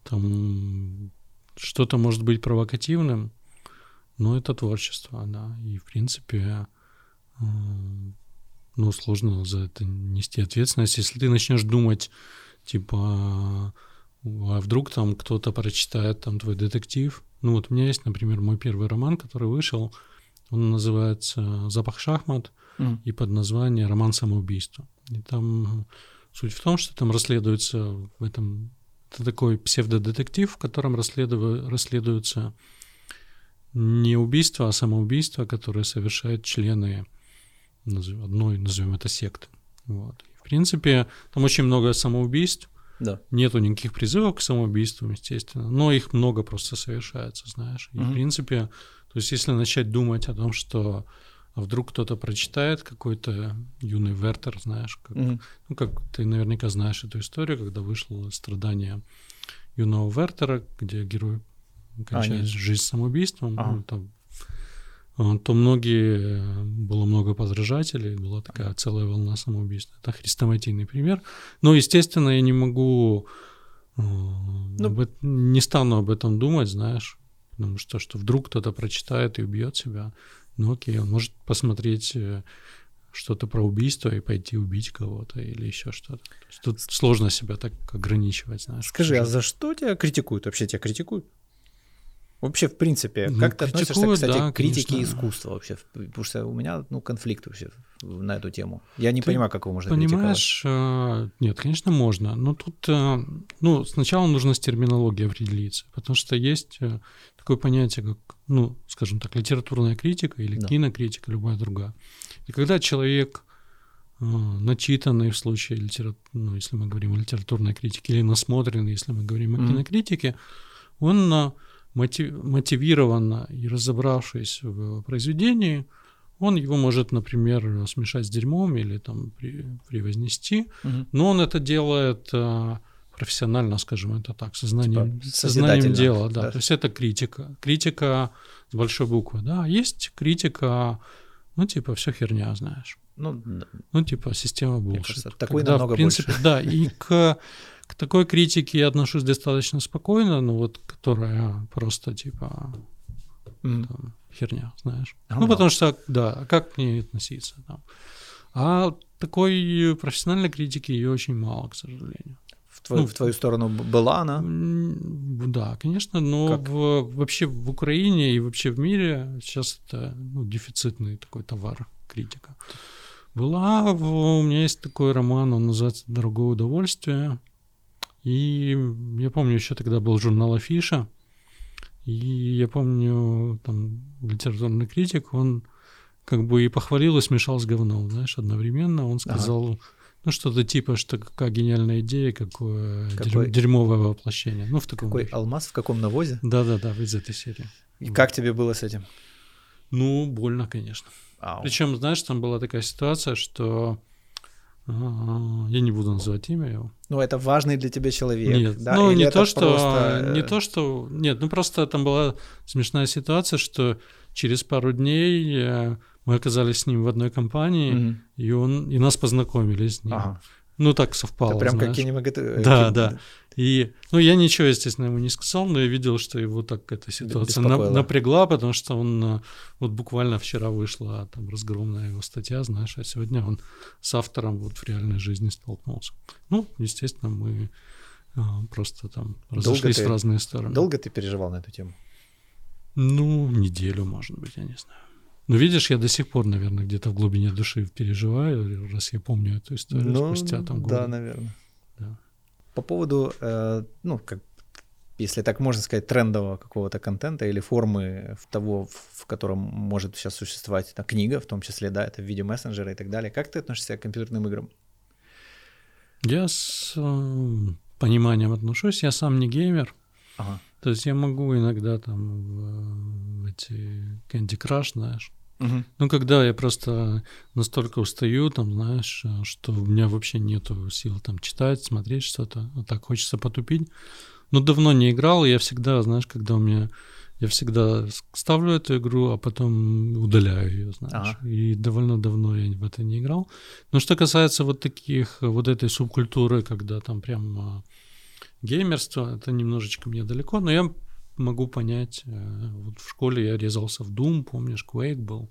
там что-то может быть провокативным, но это творчество, да, и, в принципе, ну, сложно за это нести ответственность. Если ты начнешь думать, типа, а вдруг там кто-то прочитает там твой детектив. Ну, вот у меня есть, например, мой первый роман, который вышел, он называется «Запах шахмат» mm. и под названием «Роман самоубийства». И там суть в том, что там расследуется в этом... Это такой псевдодетектив, в котором расследуя, расследуются не убийства, а самоубийства, которые совершают члены одной, назовем это, секты. Вот. в принципе, там очень много самоубийств, да. Нету никаких призывов к самоубийствам, естественно, но их много просто совершается, знаешь. И, угу. в принципе, то есть если начать думать о том, что а вдруг кто-то прочитает какой-то юный Вертер, знаешь, как, угу. ну, как ты наверняка знаешь эту историю, когда вышло страдание юного Вертера, где герой кончает а, жизнь самоубийством, ага. ну, там то многие, было много подражателей, была такая целая волна самоубийств. Это хрестоматийный пример. Но, естественно, я не могу, а, ну, об, не стану об этом думать, знаешь, потому что, что вдруг кто-то прочитает и убьет себя. Ну окей, он может посмотреть э, что-то про убийство и пойти убить кого-то или еще что-то. Тут сложно себя так ограничивать, знаешь. Скажи, а за что тебя критикуют? Вообще тебя критикуют? Вообще, в принципе, ну, как ты относишься, кстати, да, к критике конечно. искусства вообще? Потому что у меня, ну, конфликт вообще на эту тему. Я не ты понимаю, как его можно понимаешь, критиковать. Э, нет, конечно, можно. Но тут, э, ну, сначала нужно с терминологией определиться, потому что есть э, такое понятие, как, ну, скажем так, литературная критика или да. кинокритика, любая другая. И когда человек начитанный в случае литературы, ну, если мы говорим о литературной критике, или насмотренный, если мы говорим о mm-hmm. кинокритике, он мотивированно и разобравшись в произведении, он его может, например, смешать с дерьмом или там превознести, угу. но он это делает э, профессионально, скажем это так, сознанием, типа сознанием дела, да. да. То есть это критика, критика с большой буквы, да. Есть критика, ну типа все херня, знаешь. Ну, ну типа система булшит. Такой Когда, намного в принципе, больше. Да, и к к такой критике я отношусь достаточно спокойно, ну вот, которая просто типа mm. там, херня, знаешь. Oh, ну, потому что, да, как к ней относиться там. А такой профессиональной критики ее очень мало, к сожалению. В твою, ну, в твою сторону была она? Да, конечно, но в, вообще в Украине и вообще в мире сейчас это ну, дефицитный такой товар критика. Была, у меня есть такой роман, он называется «Дорогое удовольствие». И я помню, еще тогда был журнал Афиша, и я помню, там, литературный критик, он как бы и похвалил, и смешал с говном, знаешь, одновременно. Он сказал, ага. ну, что-то типа, что какая гениальная идея, какое Какой... дерьмовое воплощение. Ну, в таком Какой духе. алмаз, в каком навозе? Да-да-да, из этой серии. И вот. как тебе было с этим? Ну, больно, конечно. Причем, знаешь, там была такая ситуация, что я не буду называть имя его. Ну, это важный для тебя человек. Нет, да? ну Или не то, что, просто... не то, что, нет, ну просто там была смешная ситуация, что через пару дней э, мы оказались с ним в одной компании, mm и он и нас познакомили с ним. Ага. Ну, так совпало. Это прям знаешь. как кинематограф. Да, да. И, ну, я ничего, естественно, ему не сказал, но я видел, что его так эта ситуация на, напрягла, потому что он э, вот буквально вчера вышла там разгромная его статья, знаешь, а сегодня он с автором вот в реальной жизни столкнулся. Ну, естественно, мы а, просто там разошлись ты, в разные стороны. Долго ты переживал на эту тему? Ну, неделю, может быть, я не знаю. Ну, видишь, я до сих пор, наверное, где-то в глубине души переживаю, раз я помню эту историю ну, спустя там годы. Да, наверное. Да. По поводу, э, ну, как, если так можно сказать, трендового какого-то контента или формы в того, в котором может сейчас существовать эта книга, в том числе, да, это видеомессенджеры и так далее. Как ты относишься к компьютерным играм? Я с э, пониманием отношусь. Я сам не геймер. Ага. То есть я могу иногда там в, в эти Candy Crush, знаешь, Угу. Ну, когда я просто настолько устаю, там, знаешь, что у меня вообще нету сил там читать, смотреть что-то, а так хочется потупить. Но давно не играл, я всегда, знаешь, когда у меня... Я всегда ставлю эту игру, а потом удаляю ее, знаешь. Ага. И довольно давно я в это не играл. Но что касается вот таких, вот этой субкультуры, когда там прям а, геймерство, это немножечко мне далеко, но я могу понять. Э, вот в школе я резался в Doom, помнишь, Quake был.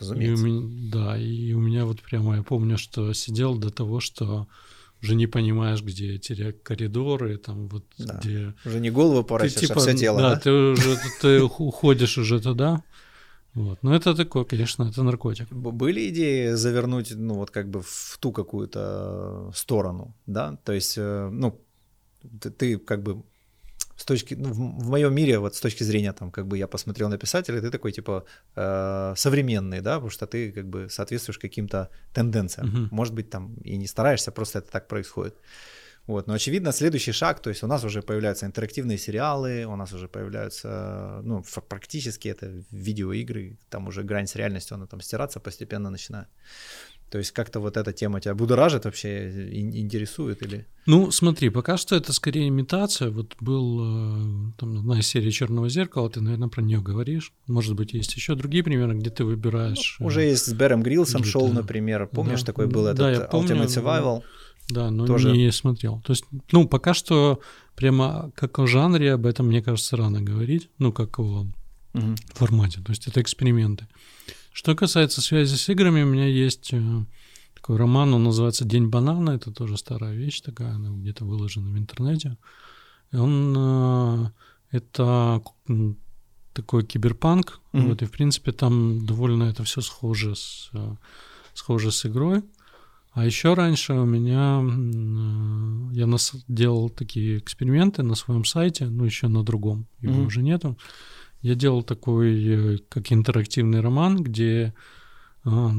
Разумеется. И у меня, да, и у меня вот прямо, я помню, что сидел до того, что уже не понимаешь, где эти коридоры, там вот да. где... Уже не голову поросишь, типа, а все тело, да? да? ты уже ты уходишь уже туда. Вот. Но это такое, конечно, это наркотик. Были идеи завернуть, ну, вот как бы в ту какую-то сторону, да? То есть, э, ну, ты, ты как бы с точки, ну, в, в моем мире, вот с точки зрения, там, как бы я посмотрел на писателя, ты такой, типа, э, современный, да, потому что ты, как бы, соответствуешь каким-то тенденциям. Uh-huh. Может быть, там, и не стараешься, просто это так происходит. Вот, но очевидно, следующий шаг, то есть у нас уже появляются интерактивные сериалы, у нас уже появляются, ну, практически это видеоигры, там уже грань с реальностью, она там стираться постепенно начинает. То есть как-то вот эта тема тебя будоражит вообще, интересует или? Ну, смотри, пока что это скорее имитация. Вот был э, там одна из серий Черного зеркала, ты, наверное, про нее говоришь. Может быть, есть еще другие примеры, где ты выбираешь. Ну, уже э, есть с Бэром Грилсом шоу, например. Помнишь, да, такой был да, этот помню, Ultimate Survival? Да, но Тоже... не смотрел. То есть, ну, пока что прямо как о жанре об этом, мне кажется, рано говорить. Ну, как о угу. формате. То есть это эксперименты. Что касается связи с играми, у меня есть э, такой роман, он называется «День банана», это тоже старая вещь такая, она где-то выложена в интернете. И он, э, это такой киберпанк, mm-hmm. вот, и, в принципе, там довольно это все схоже с, э, схоже с игрой. А еще раньше у меня я нас делал такие эксперименты на своем сайте, ну еще на другом, его mm-hmm. уже нету. Я делал такой, э, как интерактивный роман, где а,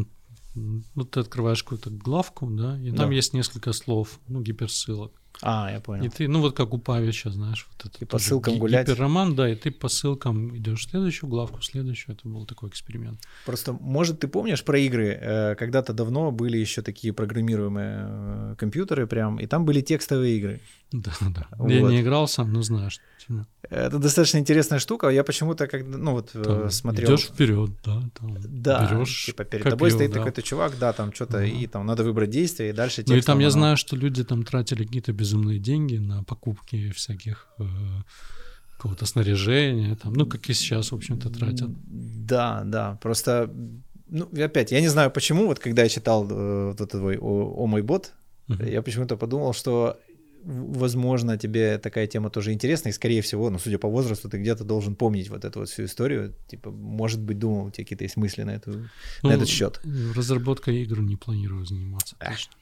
ну, ты открываешь какую-то главку, да, и там да. есть несколько слов, ну, гиперссылок. А, я понял. И ты, ну вот как у Павича, знаешь, вот это. И по ссылкам гулять. Гиперроман, да, и ты по ссылкам идешь в следующую главку, в следующую. Это был такой эксперимент. Просто, может, ты помнишь про игры? Э, когда-то давно были еще такие программируемые э, компьютеры прям, и там были текстовые игры. Да, да. Вот. Я не играл сам, но знаю, что это достаточно интересная штука. Я почему-то, когда, ну вот, э, там, смотрел... Идешь вперед, да, там, да, берешь типа перед копье, тобой стоит да. какой-то чувак, да, там что-то, uh и там надо выбрать действие, и дальше Ну и там я знаю, что люди там тратили какие-то безумные деньги на покупки всяких э, какого-то снаряжения, там, ну, как и сейчас, в общем-то, тратят. Да, да, просто, ну, опять, я не знаю почему, вот когда я читал э, вот этот твой «О, о мой бот», uh я почему-то подумал, что возможно, тебе такая тема тоже интересна, и, скорее всего, ну, судя по возрасту, ты где-то должен помнить вот эту вот всю историю. Типа, может быть, думал, у тебя какие-то есть мысли на, эту, ну, на этот счет. Разработкой игр не планирую заниматься, точно.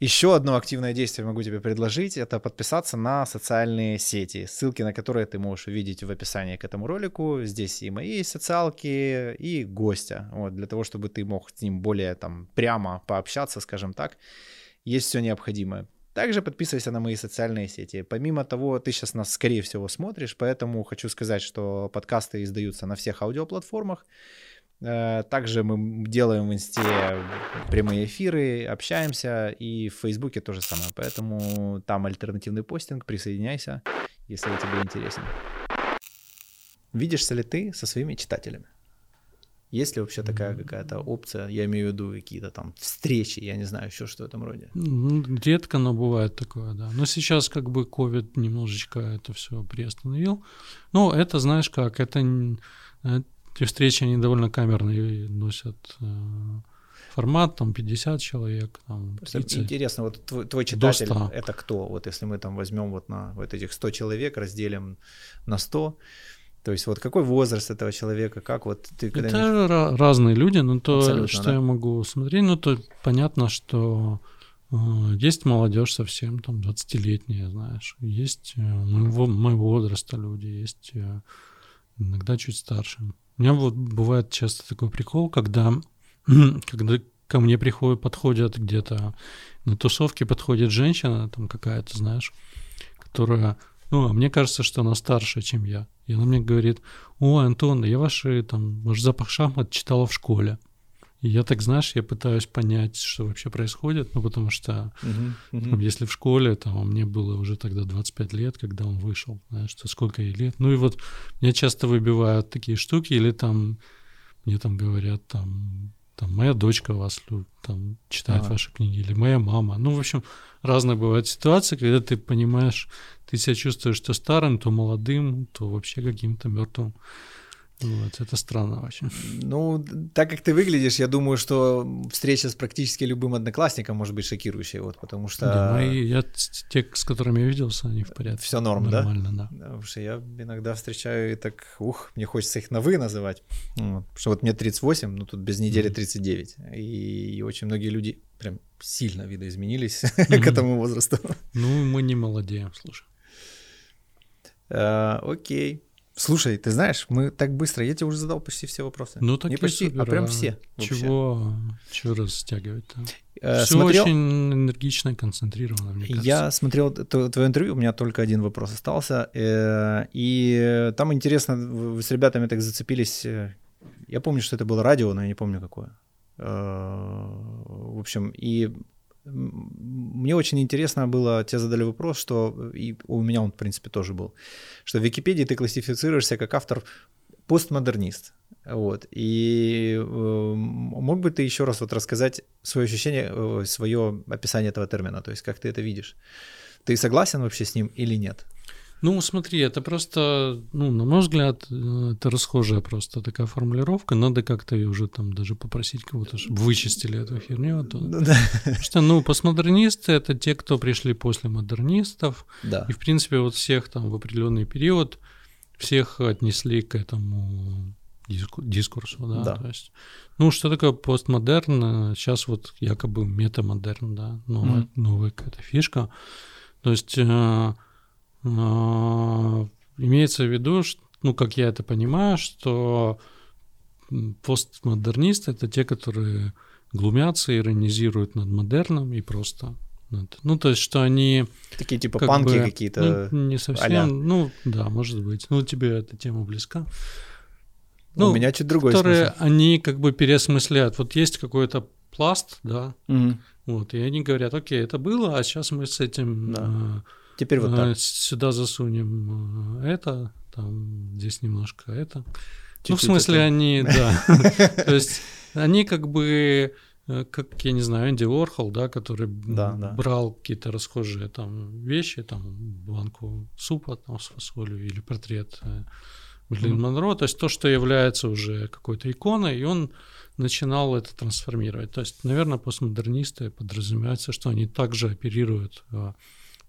Еще одно активное действие могу тебе предложить, это подписаться на социальные сети, ссылки на которые ты можешь увидеть в описании к этому ролику. Здесь и мои социалки, и гостя, вот, для того, чтобы ты мог с ним более там прямо пообщаться, скажем так есть все необходимое. Также подписывайся на мои социальные сети. Помимо того, ты сейчас нас, скорее всего, смотришь, поэтому хочу сказать, что подкасты издаются на всех аудиоплатформах. Э, также мы делаем в Инсте прямые эфиры, общаемся, и в Фейсбуке то же самое. Поэтому там альтернативный постинг, присоединяйся, если тебе интересен. Видишься ли ты со своими читателями? Есть ли вообще такая какая-то опция? Я имею в виду какие-то там встречи, я не знаю, еще что в этом роде. Редко, но бывает такое, да. Но сейчас как бы COVID немножечко это все приостановил. Ну, это, знаешь как, это эти встречи, они довольно камерные носят э, формат, там 50 человек, там 30, Интересно, вот твой, твой читатель это кто? Вот если мы там возьмем вот на вот этих 100 человек, разделим на 100, то есть вот какой возраст этого человека, как вот ты когда Это разные люди, но то, Абсолютно, что да? я могу смотреть, ну то понятно, что э, есть молодежь совсем, там 20-летняя, знаешь, есть э, моего, моего возраста люди, есть э, иногда чуть старше. У меня вот бывает часто такой прикол, когда, когда ко мне приходят, подходят где-то на тусовке, подходит женщина там какая-то, знаешь, которая ну, а мне кажется, что она старше, чем я. И она мне говорит, о, Антон, я ваши, там, ваш запах шахмат читала в школе. И я так, знаешь, я пытаюсь понять, что вообще происходит, ну, потому что uh-huh, uh-huh. Там, если в школе, там, а мне было уже тогда 25 лет, когда он вышел, знаешь, что сколько ей лет. Ну, и вот меня часто выбивают такие штуки, или там, мне там говорят, там, там, моя дочка вас там, читает а. ваши книги, или моя мама. Ну, в общем, разные бывают ситуации, когда ты понимаешь, ты себя чувствуешь то старым, то молодым, то вообще каким-то мертвым. Вот, это странно очень. Ну, так как ты выглядишь, я думаю, что встреча с практически любым одноклассником может быть шокирующей, вот, потому что... Да, мои, я, те, с которыми я виделся, они в порядке. Все норм, Нормально, да? да? Потому что я иногда встречаю и так, ух, мне хочется их на «вы» называть. Вот, потому что вот мне 38, ну тут без недели 39, и, и очень многие люди прям сильно видоизменились к этому возрасту. Ну, мы не молодеем, слушай. А, окей. Слушай, ты знаешь, мы так быстро, я тебе уже задал почти все вопросы. Ну так не почти, супер, а прям все. Чего, чего растягивать-то? Э, все смотрел... очень энергично концентрировано, мне кажется. Я смотрел твое интервью, у меня только один вопрос остался, э, и там интересно, вы с ребятами так зацепились. Э, я помню, что это было радио, но я не помню какое. В общем, и мне очень интересно было, тебе задали вопрос, что и у меня он, в принципе, тоже был, что в Википедии ты классифицируешься как автор постмодернист. Вот. И э, мог бы ты еще раз вот рассказать свое ощущение, э, свое описание этого термина, то есть как ты это видишь? Ты согласен вообще с ним или нет? Ну, смотри, это просто, ну, на мой взгляд, э, это расхожая просто такая формулировка. Надо как-то ее уже там даже попросить кого-то, чтобы вычистили эту херню. А. Ну да. что, ну, постмодернисты — это те, кто пришли после модернистов. Да. И, в принципе, вот всех там в определенный период всех отнесли к этому дискурсу, да, да. то есть, ну, что такое постмодерн, сейчас вот якобы метамодерн, да, новая, mm-hmm. новая какая-то фишка, то есть э, имеется в виду, что, ну, как я это понимаю, что постмодернисты — это те, которые глумятся, иронизируют над модерном и просто над... Ну, то есть, что они... Такие типа как панки бы, какие-то. Ну, не совсем. а Ну, да, может быть. Ну, тебе эта тема близка. Ну, У меня чуть другой Которые смысл. они как бы переосмысляют. Вот есть какой-то пласт, да, угу. вот, и они говорят, окей, это было, а сейчас мы с этим... Да. Э, Теперь вот так. Сюда засунем э, это, там здесь немножко это. Чуть-чуть ну, в смысле, это... они, да. То есть они как бы э, как, я не знаю, Энди Уорхол, да, который да, да. брал какие-то расхожие там вещи, там банку супа там с фасолью или портрет mm-hmm. Монро, то есть то, что является уже какой-то иконой, и он начинал это трансформировать. То есть, наверное, постмодернисты подразумевается, что они также оперируют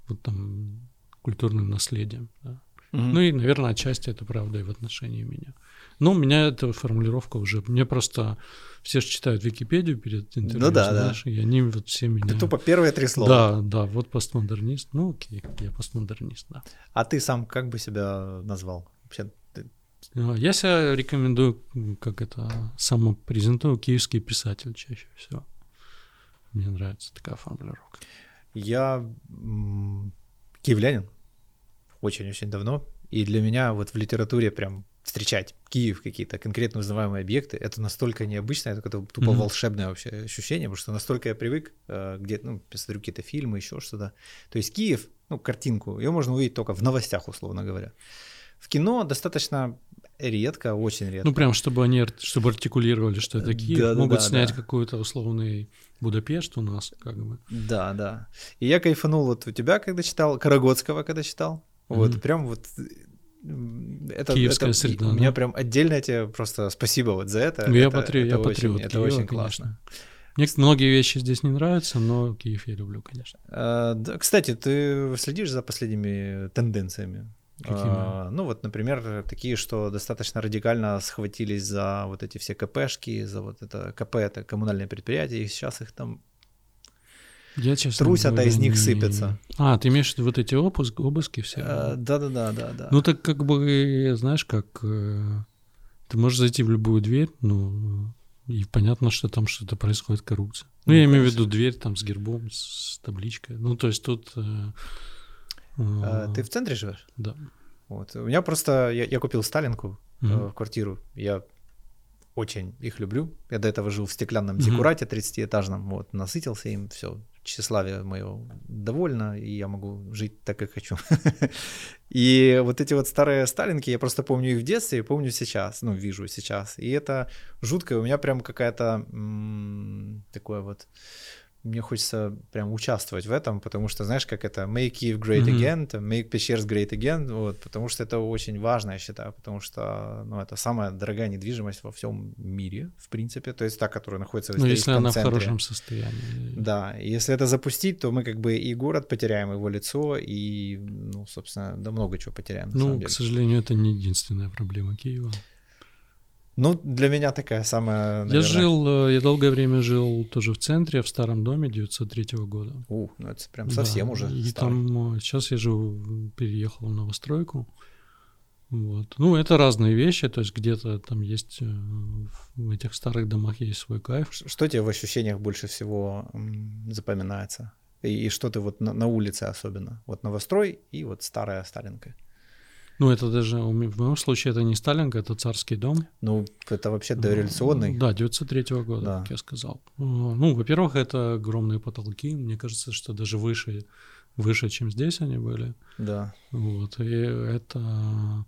вот там культурным наследием. Да. Угу. Ну и, наверное, отчасти это правда и в отношении меня. Но у меня эта формулировка уже. Мне просто все же читают Википедию перед интервью, ну, да, знаешь, да. и они вот все меня... Ты тупо первые три слова. Да, да, вот постмодернист. Ну окей, я постмодернист, да. А ты сам как бы себя назвал? Вообще, ты... А, я себя рекомендую, как это, самопрезентую, киевский писатель чаще всего. Мне нравится такая формулировка. Я киевлянин очень-очень давно, и для меня вот в литературе прям встречать Киев, какие-то конкретно узнаваемые объекты, это настолько необычно, это какое-то тупо mm-hmm. волшебное вообще ощущение, потому что настолько я привык, э, где, ну, посмотрю какие-то фильмы, еще что-то. То есть Киев, ну, картинку, ее можно увидеть только в новостях, условно говоря. В кино достаточно редко, очень редко. Ну, прям, чтобы они чтобы артикулировали, что это Киев, да, могут да, снять да. какой-то условный Будапешт у нас, как бы. Да, да. И я кайфанул вот у тебя, когда читал, Карагодского, когда читал. Mm-hmm. Вот, прям вот это, Киевская это, среда. У да? меня прям отдельно тебе просто спасибо вот за это. Я это, патриот, это я патриот Это Киева, очень конечно. классно. Мне многие вещи здесь не нравятся, но Киев я люблю, конечно. А, да, кстати, ты следишь за последними тенденциями? Какими? А, ну вот, например, такие, что достаточно радикально схватились за вот эти все КПшки, за вот это КП, это коммунальное предприятие, и сейчас их там я, честно Трусят, говоря, а из них не... сыпятся. А, ты имеешь в виду вот эти обыск, обыски все? А, да-да-да, да, да. Ну так как бы, знаешь, как э, ты можешь зайти в любую дверь, ну и понятно, что там что-то происходит коррупция. Ну, ну я имею в виду дверь там с гербом, с табличкой. Ну то есть тут... Э, а, ты в центре живешь? Да. Вот. У меня просто... Я, я купил Сталинку mm-hmm. в квартиру. Я очень их люблю. Я до этого жил в стеклянном декурате 30-этажном. Вот, насытился им, все, тщеславие мое довольно, и я могу жить так, как хочу. И вот эти вот старые сталинки, я просто помню их в детстве и помню сейчас, ну, вижу сейчас. И это жутко, у меня прям какая-то такое вот мне хочется прям участвовать в этом, потому что, знаешь, как это make Kiev great mm-hmm. again, там, make Peshers great again, вот, потому что это очень важно, я считаю, потому что, ну, это самая дорогая недвижимость во всем мире, в принципе, то есть та, которая находится в Ну, если она в хорошем состоянии. Да, если это запустить, то мы как бы и город потеряем, его лицо, и, ну, собственно, да много чего потеряем. ну, к сожалению, это не единственная проблема Киева. Ну, для меня такая самая, наверное... Я жил, э, я долгое время жил тоже в центре, в старом доме 903 года. У, ну это прям совсем да, уже И старый. там, сейчас я живу, переехал в новостройку. Вот. Ну, это разные вещи, то есть где-то там есть, э, в этих старых домах есть свой кайф. Что тебе в ощущениях больше всего запоминается? И, и что ты вот на, на улице особенно? Вот новострой и вот старая Сталинка. Ну, это даже в моем случае это не Сталинка, это царский дом. Ну, это вообще дореволюционный. Да, 903 года, да. как я сказал. Ну, во-первых, это огромные потолки. Мне кажется, что даже выше, выше, чем здесь они были. Да. Вот, и это...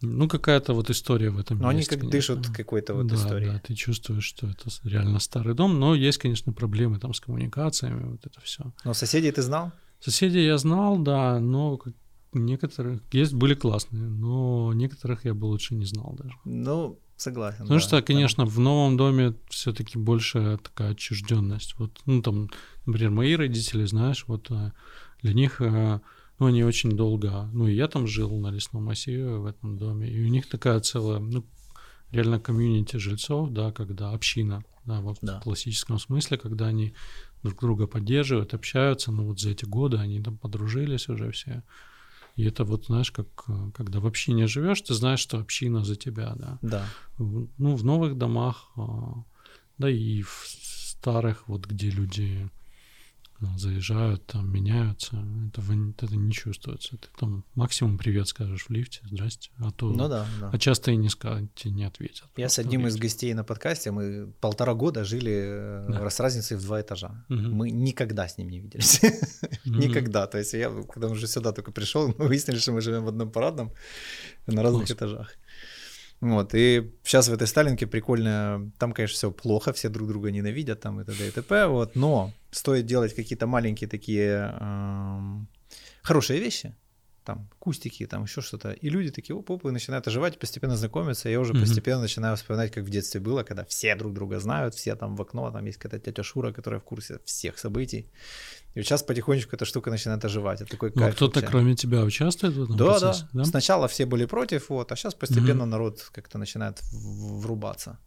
Ну, какая-то вот история в этом Но есть, они как конечно. дышат какой-то вот да, историей. Да, ты чувствуешь, что это реально старый дом, но есть, конечно, проблемы там с коммуникациями, вот это все. Но соседей ты знал? Соседей я знал, да, но Некоторых есть были классные, но некоторых я бы лучше не знал даже. Ну, согласен. Потому да, что, конечно, да. в новом доме все-таки больше такая отчужденность. Вот, ну, там, например, мои родители, знаешь, вот э, для них, э, ну, они очень долго, ну, и я там жил на лесном массиве в этом доме, и у них такая целая, ну, реально комьюнити жильцов, да, когда община, да, вот да. в классическом смысле, когда они друг друга поддерживают, общаются, ну, вот за эти годы они там подружились уже все. И это вот, знаешь, как э, когда в общине живешь, ты знаешь, что община за тебя, да. Да. Ну, в новых домах, а, да и в старых, вот где люди заезжают, там меняются, этого, это не чувствуется. Ты там максимум привет скажешь в лифте, здрасте, а то, ну, да, да. а часто и не скажут, тебе не ответят. Я с одним из гостей на подкасте, мы полтора года жили э, да. с разницей в два этажа. Угу. Мы никогда с ним не виделись. Никогда. То есть я, когда уже сюда только пришел, мы выяснили, что мы живем в одном парадном на разных этажах. Вот, и сейчас в этой Сталинке прикольно, там, конечно, все плохо, все друг друга ненавидят, там и т.д. и т.п., вот, но стоит делать какие-то маленькие такие э, хорошие вещи, там кустики, там еще что-то, и люди такие оп-оп, и начинают оживать, постепенно знакомиться, и я уже mm-hmm. постепенно начинаю вспоминать, как в детстве было, когда все друг друга знают, все там в окно, там есть какая-то тетя Шура, которая в курсе всех событий, и сейчас потихонечку эта штука начинает оживать. Это такой ну, а кто-то кроме тебя участвует в этом да, процессе? Да, да. Сначала все были против, вот, а сейчас постепенно угу. народ как-то начинает врубаться.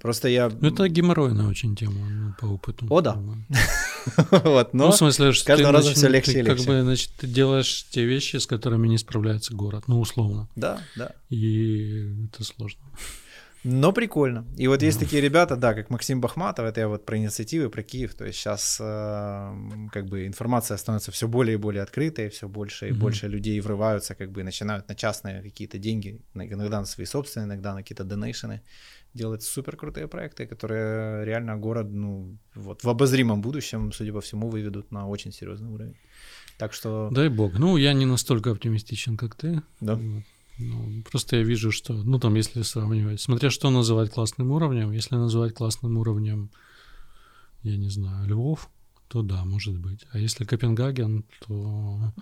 Просто я... Ну, это геморройная очень тема ну, по опыту. О, да. вот, но ну, в смысле, что каждый раз все легче и легче. Как бы, значит, ты делаешь те вещи, с которыми не справляется город, ну, условно. Да, да. И это сложно. Но прикольно. И вот есть такие ребята, да, как Максим Бахматов, это я вот про инициативы, про Киев. То есть сейчас э, как бы информация становится все более и более открытой, все больше и mm-hmm. больше людей врываются, как бы начинают на частные какие-то деньги, иногда на свои собственные, иногда на какие-то донейшены делать супер крутые проекты, которые реально город, ну, вот в обозримом будущем, судя по всему, выведут на очень серьезный уровень. Так что... Дай бог. Ну, я не настолько оптимистичен, как ты. Да. Вот. Ну, просто я вижу, что, ну там, если сравнивать, смотря что называть классным уровнем, если называть классным уровнем, я не знаю, Львов, то да, может быть. А если Копенгаген, то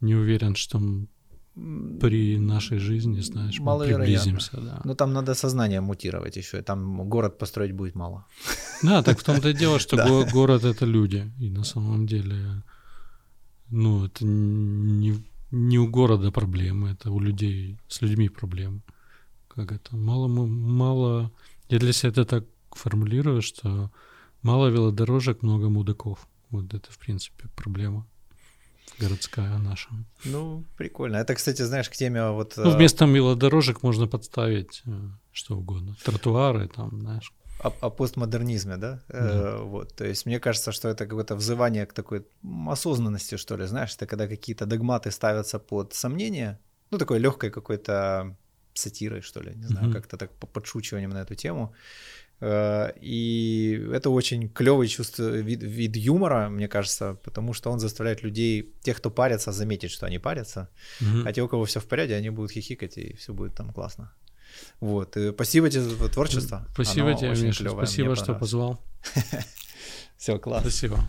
не уверен, что при нашей жизни, знаешь, мы приблизимся. Да. Но там надо сознание мутировать еще, и там город построить будет мало. Да, так в том-то и дело, что город — это люди, и на самом деле, ну, это не не у города проблемы, это у людей, с людьми проблемы. Как это? Мало, мало... Я для себя это так формулирую, что мало велодорожек, много мудаков. Вот это, в принципе, проблема городская наша. Ну, прикольно. Это, кстати, знаешь, к теме вот... Ну, вместо велодорожек можно подставить э, что угодно. Тротуары там, знаешь о, о постмодернизме, да? Mm-hmm. Э, вот, то есть мне кажется, что это какое-то взывание к такой осознанности, что ли, знаешь, это когда какие-то догматы ставятся под сомнение, ну, такой легкой какой-то сатирой, что ли, не знаю, mm-hmm. как-то так подшучиванием на эту тему. Э, и это очень клевый чувство, вид, вид юмора, мне кажется, потому что он заставляет людей, тех, кто парится, заметить, что они парятся, mm-hmm. а те, у кого все в порядке, они будут хихикать, и все будет там классно. Вот. И спасибо тебе за творчество. Спасибо Оно тебе, Миша. Клевое. Спасибо, что позвал. Все, класс. Спасибо.